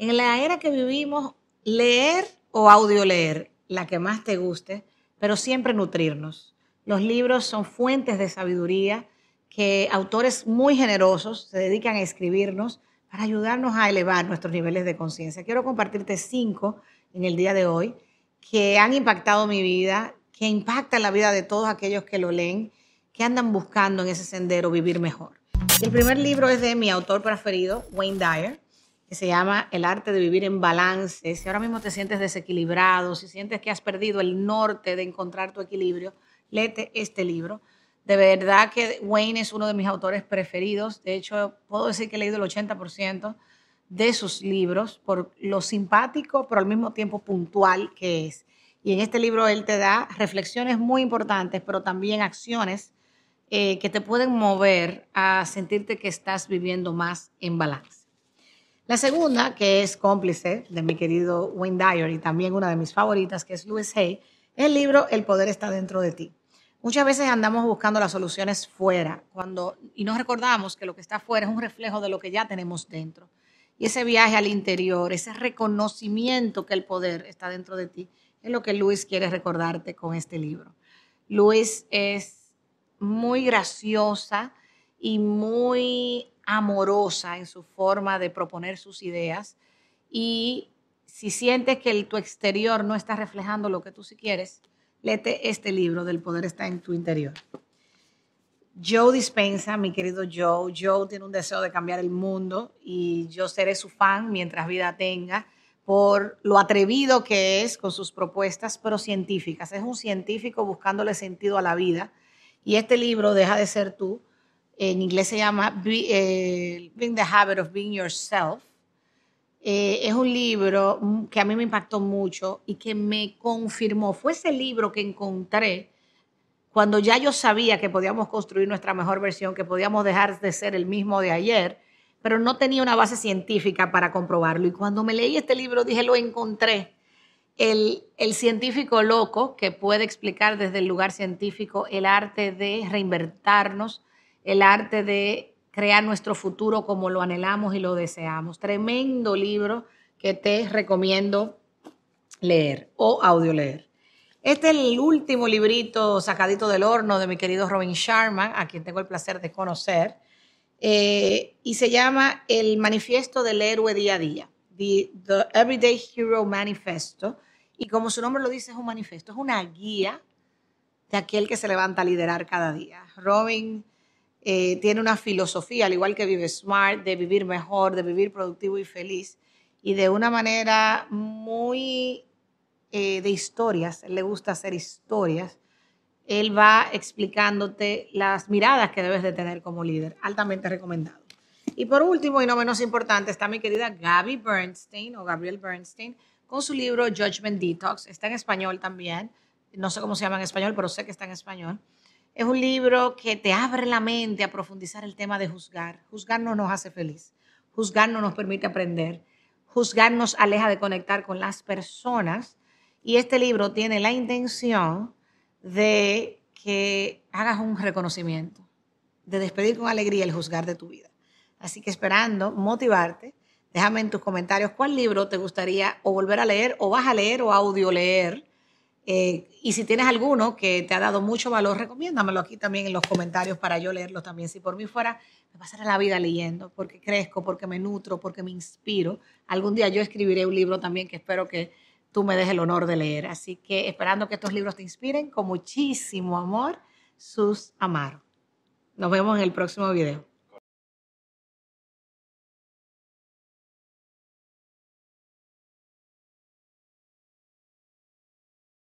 En la era que vivimos, leer o audio leer, la que más te guste, pero siempre nutrirnos. Los libros son fuentes de sabiduría que autores muy generosos se dedican a escribirnos para ayudarnos a elevar nuestros niveles de conciencia. Quiero compartirte cinco en el día de hoy que han impactado mi vida, que impactan la vida de todos aquellos que lo leen, que andan buscando en ese sendero vivir mejor. El primer libro es de mi autor preferido, Wayne Dyer, que se llama El arte de vivir en balance. Si ahora mismo te sientes desequilibrado, si sientes que has perdido el norte de encontrar tu equilibrio, léete este libro. De verdad que Wayne es uno de mis autores preferidos. De hecho, puedo decir que he leído el 80% de sus libros por lo simpático, pero al mismo tiempo puntual que es. Y en este libro él te da reflexiones muy importantes, pero también acciones eh, que te pueden mover a sentirte que estás viviendo más en balance. La segunda, que es cómplice de mi querido Wayne Dyer y también una de mis favoritas, que es Louis Hay, es el libro El poder está dentro de ti. Muchas veces andamos buscando las soluciones fuera cuando, y nos recordamos que lo que está fuera es un reflejo de lo que ya tenemos dentro. Y ese viaje al interior, ese reconocimiento que el poder está dentro de ti, es lo que Luis quiere recordarte con este libro. Luis es muy graciosa y muy amorosa en su forma de proponer sus ideas. Y si sientes que tu exterior no está reflejando lo que tú sí quieres, léete este libro del poder está en tu interior. Joe Dispensa, mi querido Joe. Joe tiene un deseo de cambiar el mundo y yo seré su fan mientras vida tenga por lo atrevido que es con sus propuestas, pero científicas. Es un científico buscándole sentido a la vida. Y este libro, Deja de ser tú, en inglés se llama eh, Being the Habit of Being Yourself. Eh, es un libro que a mí me impactó mucho y que me confirmó. Fue ese libro que encontré cuando ya yo sabía que podíamos construir nuestra mejor versión, que podíamos dejar de ser el mismo de ayer, pero no tenía una base científica para comprobarlo. Y cuando me leí este libro dije, lo encontré. El, el científico loco que puede explicar desde el lugar científico el arte de reinvertirnos, el arte de crear nuestro futuro como lo anhelamos y lo deseamos. Tremendo libro que te recomiendo leer o audio leer. Este es el último librito sacadito del horno de mi querido Robin Sharma, a quien tengo el placer de conocer, eh, y se llama El Manifiesto del Héroe Día a Día, the, Everyday Hero Manifesto, y como su nombre lo dice, es un manifiesto, es una guía de aquel que se levanta a liderar cada día. Robin eh, tiene una filosofía, al igual que Vive Smart, de vivir mejor, de vivir productivo y feliz, y de una manera muy eh, de historias, le gusta hacer historias, él va explicándote las miradas que debes de tener como líder, altamente recomendado. Y por último, y no menos importante, está mi querida Gaby Bernstein o Gabriel Bernstein con su libro Judgment Detox. Está en español también. No sé cómo se llama en español, pero sé que está en español. Es un libro que te abre la mente a profundizar el tema de juzgar. Juzgar no nos hace feliz. Juzgar no nos permite aprender. Juzgar nos aleja de conectar con las personas y este libro tiene la intención de que hagas un reconocimiento, de despedir con alegría el juzgar de tu vida. Así que esperando motivarte, déjame en tus comentarios cuál libro te gustaría o volver a leer o vas a leer o audio leer. Eh, y si tienes alguno que te ha dado mucho valor, recomiéndamelo aquí también en los comentarios para yo leerlo también. Si por mí fuera, me pasaré la vida leyendo, porque crezco, porque me nutro, porque me inspiro. Algún día yo escribiré un libro también que espero que tú me des el honor de leer. Así que esperando que estos libros te inspiren con muchísimo amor, sus Amaro. Nos vemos en el próximo video.